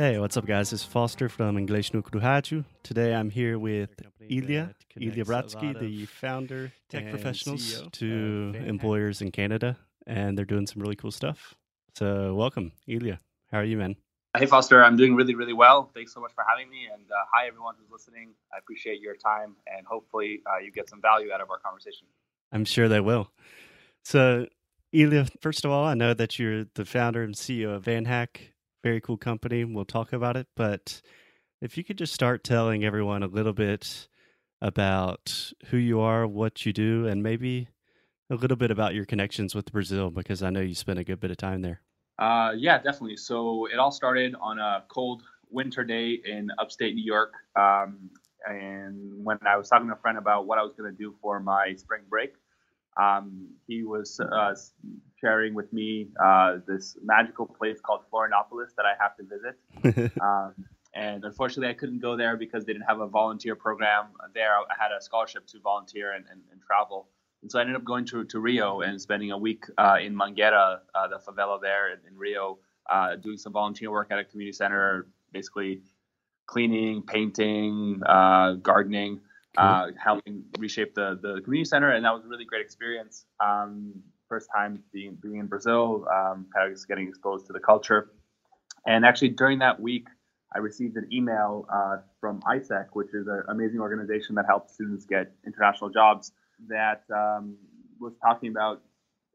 Hey, what's up, guys? It's Foster from English no Rádio. Today I'm here with Ilya, Ilya Brotzky, the founder, tech professionals to employers in Canada, and they're doing some really cool stuff. So, welcome, Ilya. How are you, man? Hey, Foster. I'm doing really, really well. Thanks so much for having me. And uh, hi, everyone who's listening. I appreciate your time, and hopefully, uh, you get some value out of our conversation. I'm sure they will. So, Ilya, first of all, I know that you're the founder and CEO of VanHack very cool company. We'll talk about it. But if you could just start telling everyone a little bit about who you are, what you do, and maybe a little bit about your connections with Brazil, because I know you spent a good bit of time there. Uh, yeah, definitely. So it all started on a cold winter day in upstate New York. Um, and when I was talking to a friend about what I was going to do for my spring break, um, he was uh, sharing with me uh, this magical place called Florianopolis that I have to visit. um, and unfortunately, I couldn't go there because they didn't have a volunteer program there. I had a scholarship to volunteer and, and, and travel. And so I ended up going to, to Rio and spending a week uh, in Mangueira, uh, the favela there in, in Rio, uh, doing some volunteer work at a community center, basically cleaning, painting, uh, gardening uh, helping reshape the, the community center. And that was a really great experience. Um, first time being, being in Brazil, um, kind of just getting exposed to the culture. And actually, during that week, I received an email uh, from AIESEC, which is an amazing organization that helps students get international jobs, that um, was talking about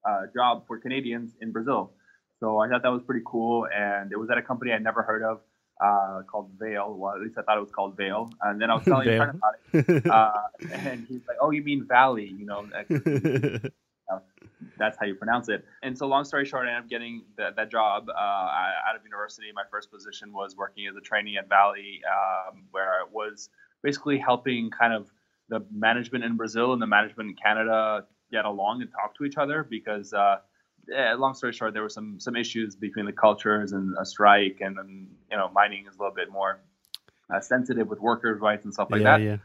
a job for Canadians in Brazil. So I thought that was pretty cool. And it was at a company I'd never heard of uh, called Vale. Well, at least I thought it was called Vale. And then I was telling friend about it, uh, and he's like, "Oh, you mean Valley? You know, that's how you pronounce it." And so, long story short, I ended up getting that, that job uh, out of university. My first position was working as a trainee at Valley, um, where I was basically helping kind of the management in Brazil and the management in Canada get along and talk to each other because uh, yeah, long story short, there were some some issues between the cultures and a strike, and then you know mining is a little bit more uh, sensitive with workers' rights and stuff like yeah, that. Yeah.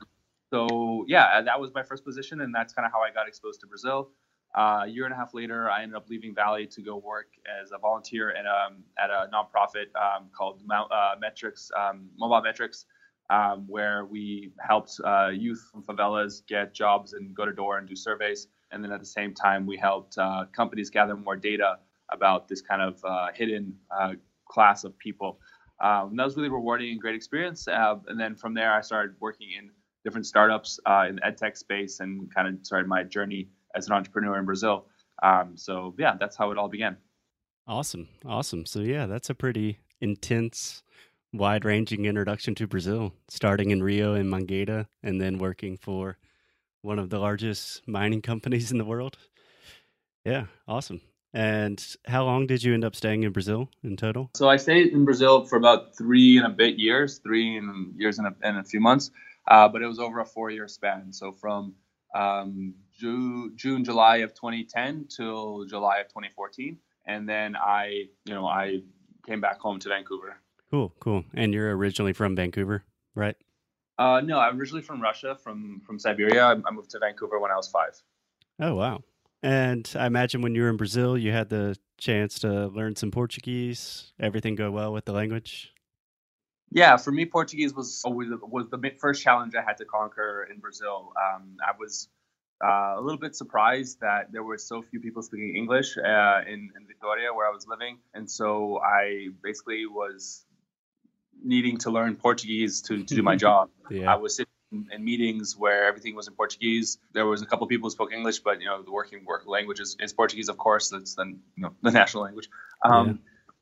So yeah, that was my first position, and that's kind of how I got exposed to Brazil. Uh, a year and a half later, I ended up leaving Valley to go work as a volunteer at, um, at a nonprofit um, called Mount, uh, Metrics, um, Mobile Metrics, um, where we helped uh, youth from favelas get jobs and go to door and do surveys. And then at the same time, we helped uh, companies gather more data about this kind of uh, hidden uh, class of people. Um, that was really rewarding and great experience. Uh, and then from there, I started working in different startups uh, in the edtech space and kind of started my journey as an entrepreneur in Brazil. Um, so yeah, that's how it all began. Awesome, awesome. So yeah, that's a pretty intense, wide-ranging introduction to Brazil, starting in Rio and Mangueira, and then working for one of the largest mining companies in the world. Yeah, awesome. And how long did you end up staying in Brazil in total? So I stayed in Brazil for about three and a bit years, three and years and a, and a few months, uh, but it was over a four-year span. So from um, June, June, July of 2010 till July of 2014, and then I, you know, I came back home to Vancouver. Cool, cool. And you're originally from Vancouver, right? Uh, no, I'm originally from Russia, from from Siberia. I, I moved to Vancouver when I was five. Oh wow! And I imagine when you were in Brazil, you had the chance to learn some Portuguese. Everything go well with the language? Yeah, for me, Portuguese was always was the first challenge I had to conquer in Brazil. Um, I was uh, a little bit surprised that there were so few people speaking English uh, in, in Victoria, where I was living, and so I basically was needing to learn Portuguese to, to do my job. yeah. I was sitting in meetings where everything was in Portuguese. There was a couple of people who spoke English, but you know the working work language is, is Portuguese, of course. That's the you know the national language. Um,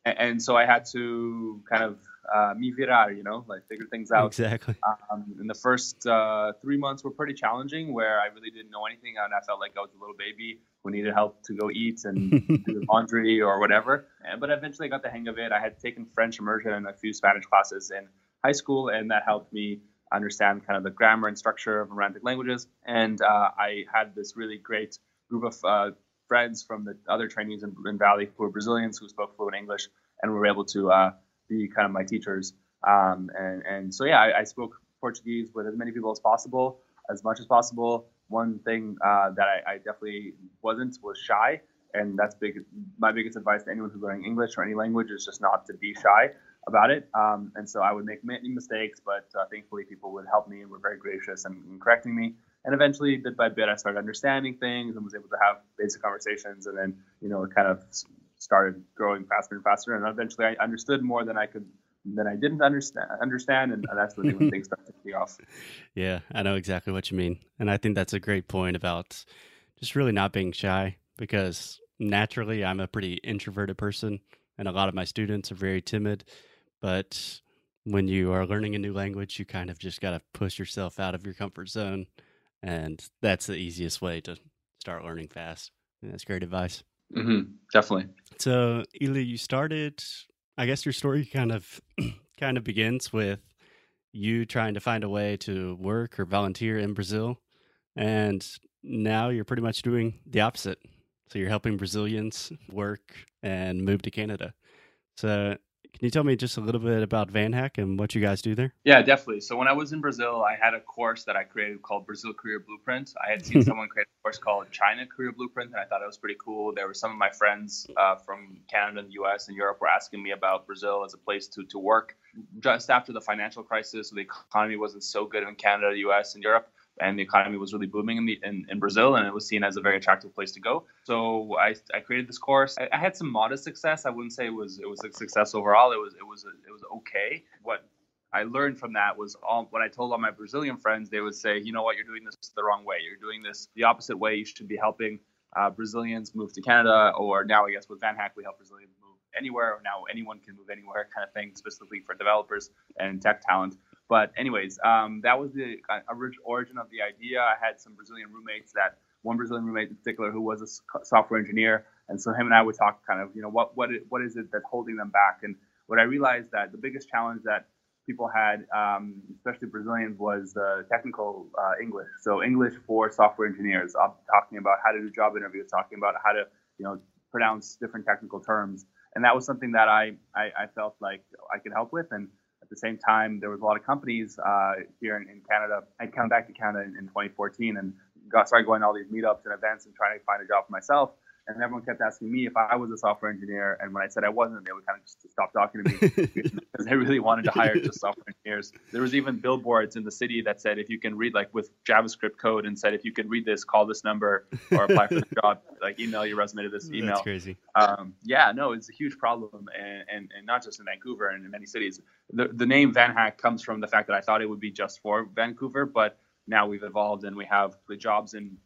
yeah. and, and, so I had to kind of uh, me virar, you know, like figure things out. Exactly. Um, in the first uh, three months were pretty challenging, where I really didn't know anything, and I felt like I was a little baby who needed help to go eat and do laundry or whatever. But eventually, I got the hang of it. I had taken French immersion and a few Spanish classes in high school, and that helped me understand kind of the grammar and structure of Romantic languages. And uh, I had this really great group of uh, friends from the other trainees in, in, Valley who were Brazilians who spoke fluent English, and were able to uh, be kind of my teachers. Um, and, and so, yeah, I, I, spoke Portuguese with as many people as possible, as much as possible. One thing uh, that I, I, definitely wasn't was shy. And that's big. My biggest advice to anyone who's learning English or any language is just not to be shy about it. Um, and so I would make many mistakes, but uh, thankfully people would help me and were very gracious and, in correcting me. And eventually, bit by bit, I started understanding things and was able to have basic conversations. And then, you know, it kind of started growing faster and faster. And eventually, I understood more than I could than I didn't understand. Understand, and that's really when things started taking off. Yeah, I know exactly what you mean, and I think that's a great point about just really not being shy because naturally I'm a pretty introverted person, and a lot of my students are very timid. But when you are learning a new language, you kind of just got to push yourself out of your comfort zone. And that's the easiest way to start learning fast. And that's great advice. Mm-hmm, definitely. So, Ilya, you started, I guess your story kind of kind of begins with you trying to find a way to work or volunteer in Brazil. And now you're pretty much doing the opposite. So you're helping Brazilians work and move to Canada. So can you tell me just a little bit about VanHack and what you guys do there? Yeah, definitely. So when I was in Brazil, I had a course that I created called Brazil Career Blueprint. I had seen someone create a course called China Career Blueprint, and I thought it was pretty cool. There were some of my friends uh, from Canada and the U.S. and Europe were asking me about Brazil as a place to to work. Just after the financial crisis, So the economy wasn't so good in Canada, the U.S. and Europe and the economy was really booming in, the, in, in, Brazil, and it was seen as a very attractive place to go. So I, I created this course. I, I, had some modest success. I wouldn't say it was it was a success overall. It was it was it was okay. What I learned from that was all when I told all my Brazilian friends, they would say, you know what, you're doing this the wrong way. You're doing this the opposite way. You should be helping uh, Brazilians move to Canada, or now I guess with VanHack we help Brazilians move anywhere, or now anyone can move anywhere, kind of thing, specifically for developers and tech talent. But anyways, um, that was the uh, origin of the idea. I had some Brazilian roommates that one Brazilian roommate in particular who was a software engineer, and so him and I would talk kind of, you know, what what what is it that's holding them back? And what I realized that the biggest challenge that people had, um, especially Brazilians, was the technical uh, English. So English for software engineers. I'm talking about how to do job interviews, talking about how to, you know, pronounce different technical terms, and that was something that I I, I felt like I could help with and at the same time, there was a lot of companies uh, here in, in, Canada. I'd come back to Canada in, in 2014 and got started going to all these meetups and events and trying to find a job for myself. And everyone kept asking me if I was a software engineer. And when I said I wasn't, they would kind of just stop talking to me because they really wanted to hire just software engineers. There was even billboards in the city that said if you can read like with JavaScript code and said if you can read this, call this number or apply for the job. Like email your resume to this email. That's crazy. Um, yeah, no, it's a huge problem, and, and and not just in Vancouver and in many cities. The the name VanHack comes from the fact that I thought it would be just for Vancouver, but now we've evolved and we have the jobs in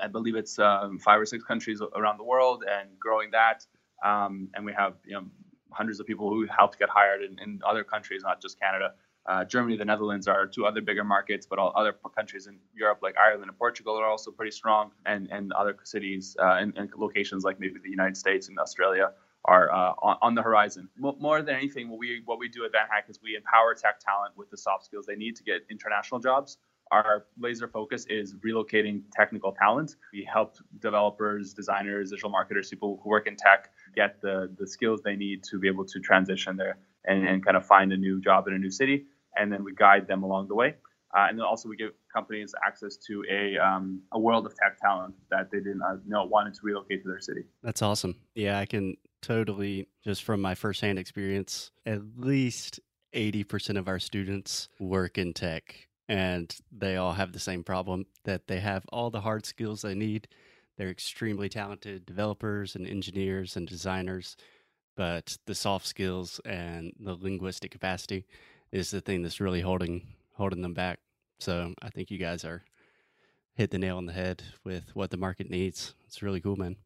I believe it's um, five or six countries around the world and growing that. Um, and we have you know hundreds of people who helped get hired in, in other countries, not just Canada. Uh, Germany, the Netherlands are two other bigger markets, but all other countries in Europe, like Ireland and Portugal, are also pretty strong, and, and other cities uh, and, and, locations like maybe the United States and Australia are uh, on, on, the horizon. More than anything, what we what we do at VanHack is we empower tech talent with the soft skills they need to get international jobs our laser focus is relocating technical talent. We help developers, designers, digital marketers, people who work in tech get the, the skills they need to be able to transition there and, and kind of find a new job in a new city. And then we guide them along the way. Uh, and then also we give companies access to a, um, a world of tech talent that they didn't uh, know wanted to relocate to their city. That's awesome. Yeah, I can totally, just from my firsthand experience, at least 80% of our students work in tech and they all have the same problem that they have all the hard skills they need. They're extremely talented developers and engineers and designers, but the soft skills and the linguistic capacity is the thing that's really holding holding them back. So I think you guys are hit the nail on the head with what the market needs. It's really cool, man.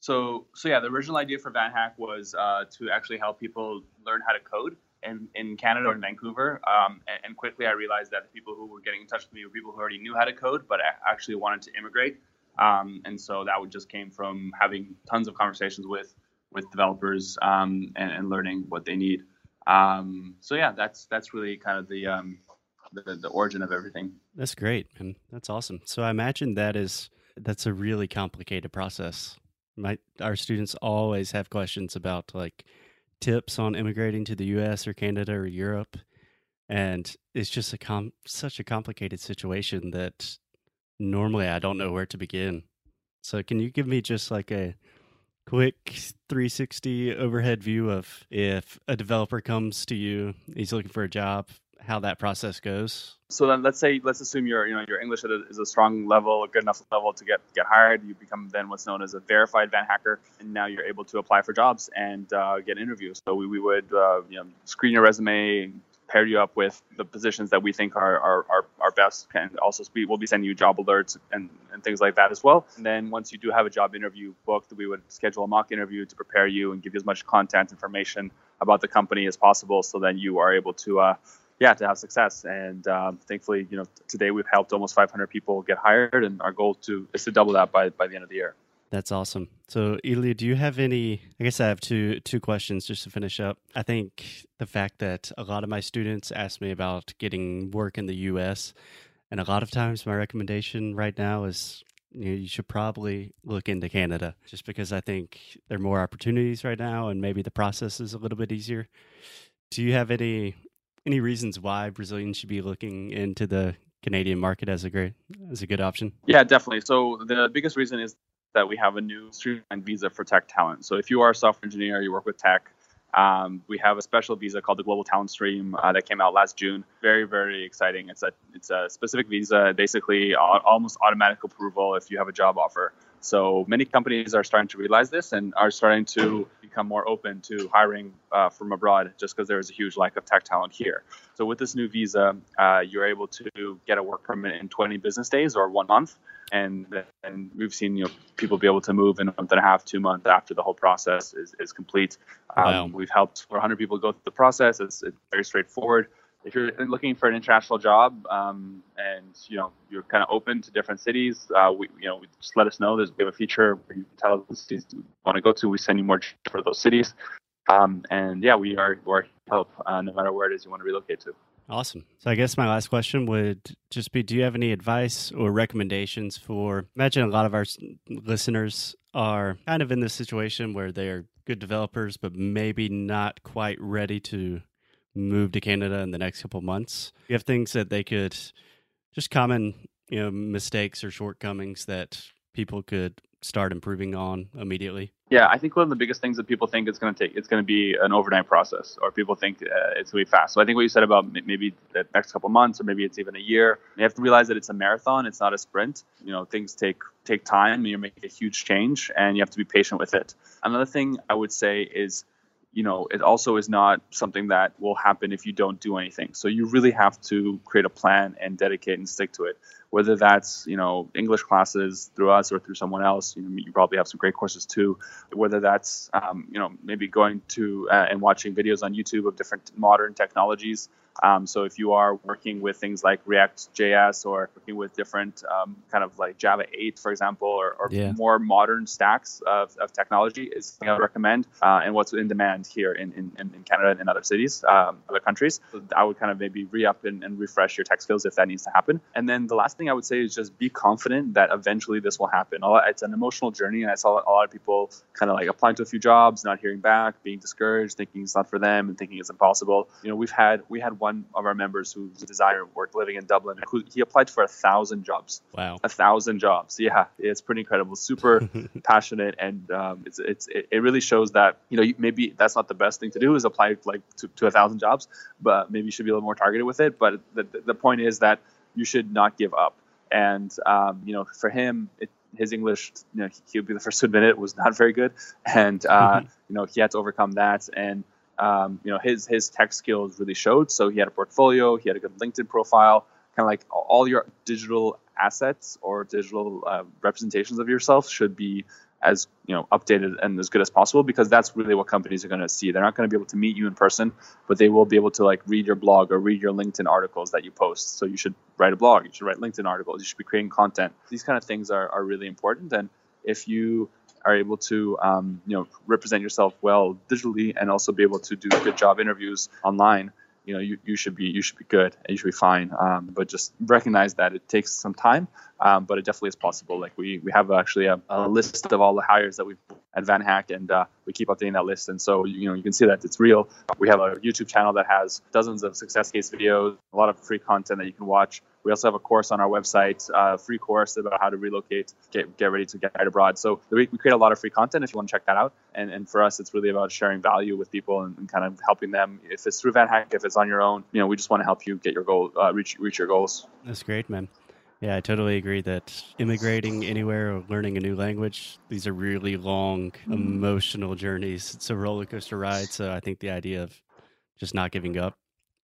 So, so yeah, the original idea for VanHack was uh, to actually help people learn how to code in, in Canada or in Vancouver. Um, and, and, quickly I realized that the people who were getting in touch with me were people who already knew how to code, but actually wanted to immigrate. Um, and so that would just came from having tons of conversations with with developers um, and, and, learning what they need. Um, so yeah, that's that's really kind of the, um, the the origin of everything. That's great, and that's awesome. So I imagine that is that's a really complicated process. My our students always have questions about like tips on immigrating to the U.S. or Canada or Europe, and it's just a com- such a complicated situation that normally I don't know where to begin. So can you give me just like a quick 360 overhead view of if a developer comes to you, he's looking for a job, how that process goes? So then let's say let's assume your you know your English is a strong level, a good enough level to get get hired. You become then what's known as a verified Van Hacker, and now you're able to apply for jobs and uh, get interviews. So we, we would uh, you know screen your resume, pair you up with the positions that we think are are, are, are best and also we will be sending you job alerts and, and things like that as well and then once you do have a job interview booked we would schedule a mock interview to prepare you and give you as much content information about the company as possible so then you are able to uh, yeah to have success and um, thankfully you know today we've helped almost 500 people get hired and our goal to is to double that by by the end of the year that's awesome. So, Ilya, do you have any? I guess I have two two questions just to finish up. I think the fact that a lot of my students ask me about getting work in the U.S., and a lot of times my recommendation right now is you, know, you should probably look into Canada, just because I think there are more opportunities right now, and maybe the process is a little bit easier. Do you have any any reasons why Brazilians should be looking into the Canadian market as a great as a good option? Yeah, definitely. So the biggest reason is that we have a new streamlined visa for tech talent. So if you are a software engineer, you work with tech, um, we have a special visa called the Global Talent Stream uh, that came out last June. Very, very exciting. It's a it's a specific visa, basically almost automatic approval if you have a job offer. So many companies are starting to realize this and are starting to become more open to hiring uh, from abroad just because there is a huge lack of tech talent here. So with this new visa, uh, you're able to get a work permit in 20 business days or one month. And then we've seen you know people be able to move in a month and a half, two months after the whole process is, is complete. Um, wow. We've helped 400 people go through the process. It's, it's very straightforward if you're looking for an international job um, and you know you're kind of open to different cities, uh, we you know just let us know. There's we have a feature where you can tell us the cities you want to go to. We send you more for those cities, um, and yeah, we are we're help uh, no matter where it is you want to relocate to. Awesome. So I guess my last question would just be: Do you have any advice or recommendations for? Imagine a lot of our listeners are kind of in this situation where they are good developers, but maybe not quite ready to move to Canada in the next couple months? You have things that they could just common, you know, mistakes or shortcomings that people could start improving on immediately? Yeah, I think one of the biggest things that people think it's going to take it's going to be an overnight process, or people think uh, it's going to be fast. So I think what you said about maybe the next couple months, or maybe it's even a year, you have to realize that it's a marathon. It's not a sprint. You know, things take take time. You're making a huge change, and you have to be patient with it. Another thing I would say is you know, it also is not something that will happen if you don't do anything. So you really have to create a plan and dedicate and stick to it. Whether that's you know English classes through us or through someone else, you, know, you probably have some great courses too. Whether that's um, you know maybe going to uh, and watching videos on YouTube of different modern technologies um, so if you are working with things like React JS or working with different um, kind of like Java 8, for example, or, or yeah. more modern stacks of, of technology is something I would recommend uh, and what's in demand here in, in, in Canada and in other cities, um, other countries. So I would kind of maybe re-up and, and refresh your tech skills if that needs to happen. And then the last thing I would say is just be confident that eventually this will happen. It's an emotional journey, and I saw a lot of people kind of like applying to a few jobs, not hearing back, being discouraged, thinking it's not for them, and thinking it's impossible. You know, we've had we had one of our members who's a designer worked living in Dublin who he applied for a thousand jobs. Wow, a thousand jobs. Yeah, it's pretty incredible. Super passionate, and um, it's it's it really shows that you know maybe that's not the best thing to do is apply like to, to a thousand jobs, but maybe you should be a little more targeted with it. But the the point is that you should not give up. And um, you know, for him, it, his English, you know, he would be the first to admit it, was not very good, and uh, you know, he had to overcome that. And um, you know, his his tech skills really showed. So he had a portfolio, he had a good LinkedIn profile, kind of like all your digital assets or digital uh, representations of yourself should be as you know updated and as good as possible because that's really what companies are going to see. They're not going to be able to meet you in person but they will be able to like read your blog or read your linkedin articles that you post. So you should write a blog you should write linkedin articles you should be creating content. These kind of things are, are really important. And if you are able to um, you know represent yourself well digitally and also be able to do good job interviews online you know you, you should be you should be good and you should be fine. Um, but just recognize that it takes some time um, but it definitely is possible. Like we we have actually a, a list of all the hires that we've at VanHack and uh, we keep updating that list. And so you know you can see that it's real. We have a youtube channel that has dozens of success case videos a lot of free content that you can watch we also have a course on our website, a uh, free course about how to relocate, get, get ready to get abroad. So we, we, create a lot of free content if you want to check that out. And, and for us, it's really about sharing value with people and, and, kind of helping them. If it's through VanHack, if it's on your own, you know, we just want to help you get your goal, uh, reach reach your goals. That's great, man. Yeah, I totally agree that immigrating anywhere or learning a new language, these are really long, mm-hmm. emotional journeys. It's a roller coaster ride. So I think the idea of just not giving up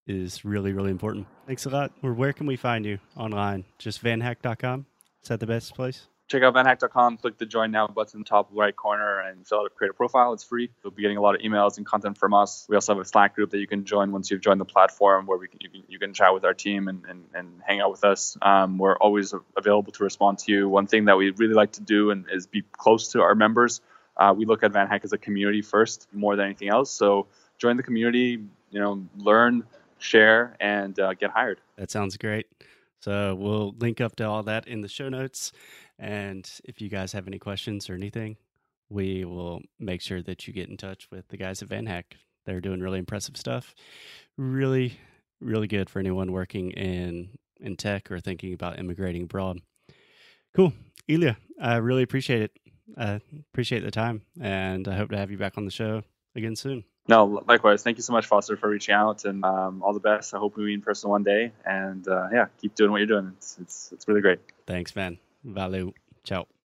is really, really important. Thanks a lot. Or where can we find you online? Just vanhack.com? Is that the best place? Check out vanhack.com, click the join now button in the top right corner and fill out a create a profile. It's free. You'll be getting a lot of emails and content from us. We also have a Slack group that you can join once you've joined the platform where we can, you, can, you can chat with our team and, and, and hang out with us. Um, we're always available to respond to you. One thing that we really like to do and is be close to our members. Uh, we look at VanHack as a community first more than anything else. So join the community, you know, learn share, and uh, get hired. That sounds great. So we'll link up to all that in the show notes. And if you guys have any questions or anything, we will make sure that you get in touch with the guys at Van VanHack. They're doing really impressive stuff. Really, really good for anyone working in in tech or thinking about immigrating abroad. Cool. Ilya, I really appreciate it. I appreciate the time and I hope to have you back on the show again soon. No, likewise. Thank you so much, Foster, for reaching out, and um, all the best. I hope we meet in person one day, and uh, yeah, keep doing what you're doing. It's it's it's really great. Thanks, man. Valeu. Ciao.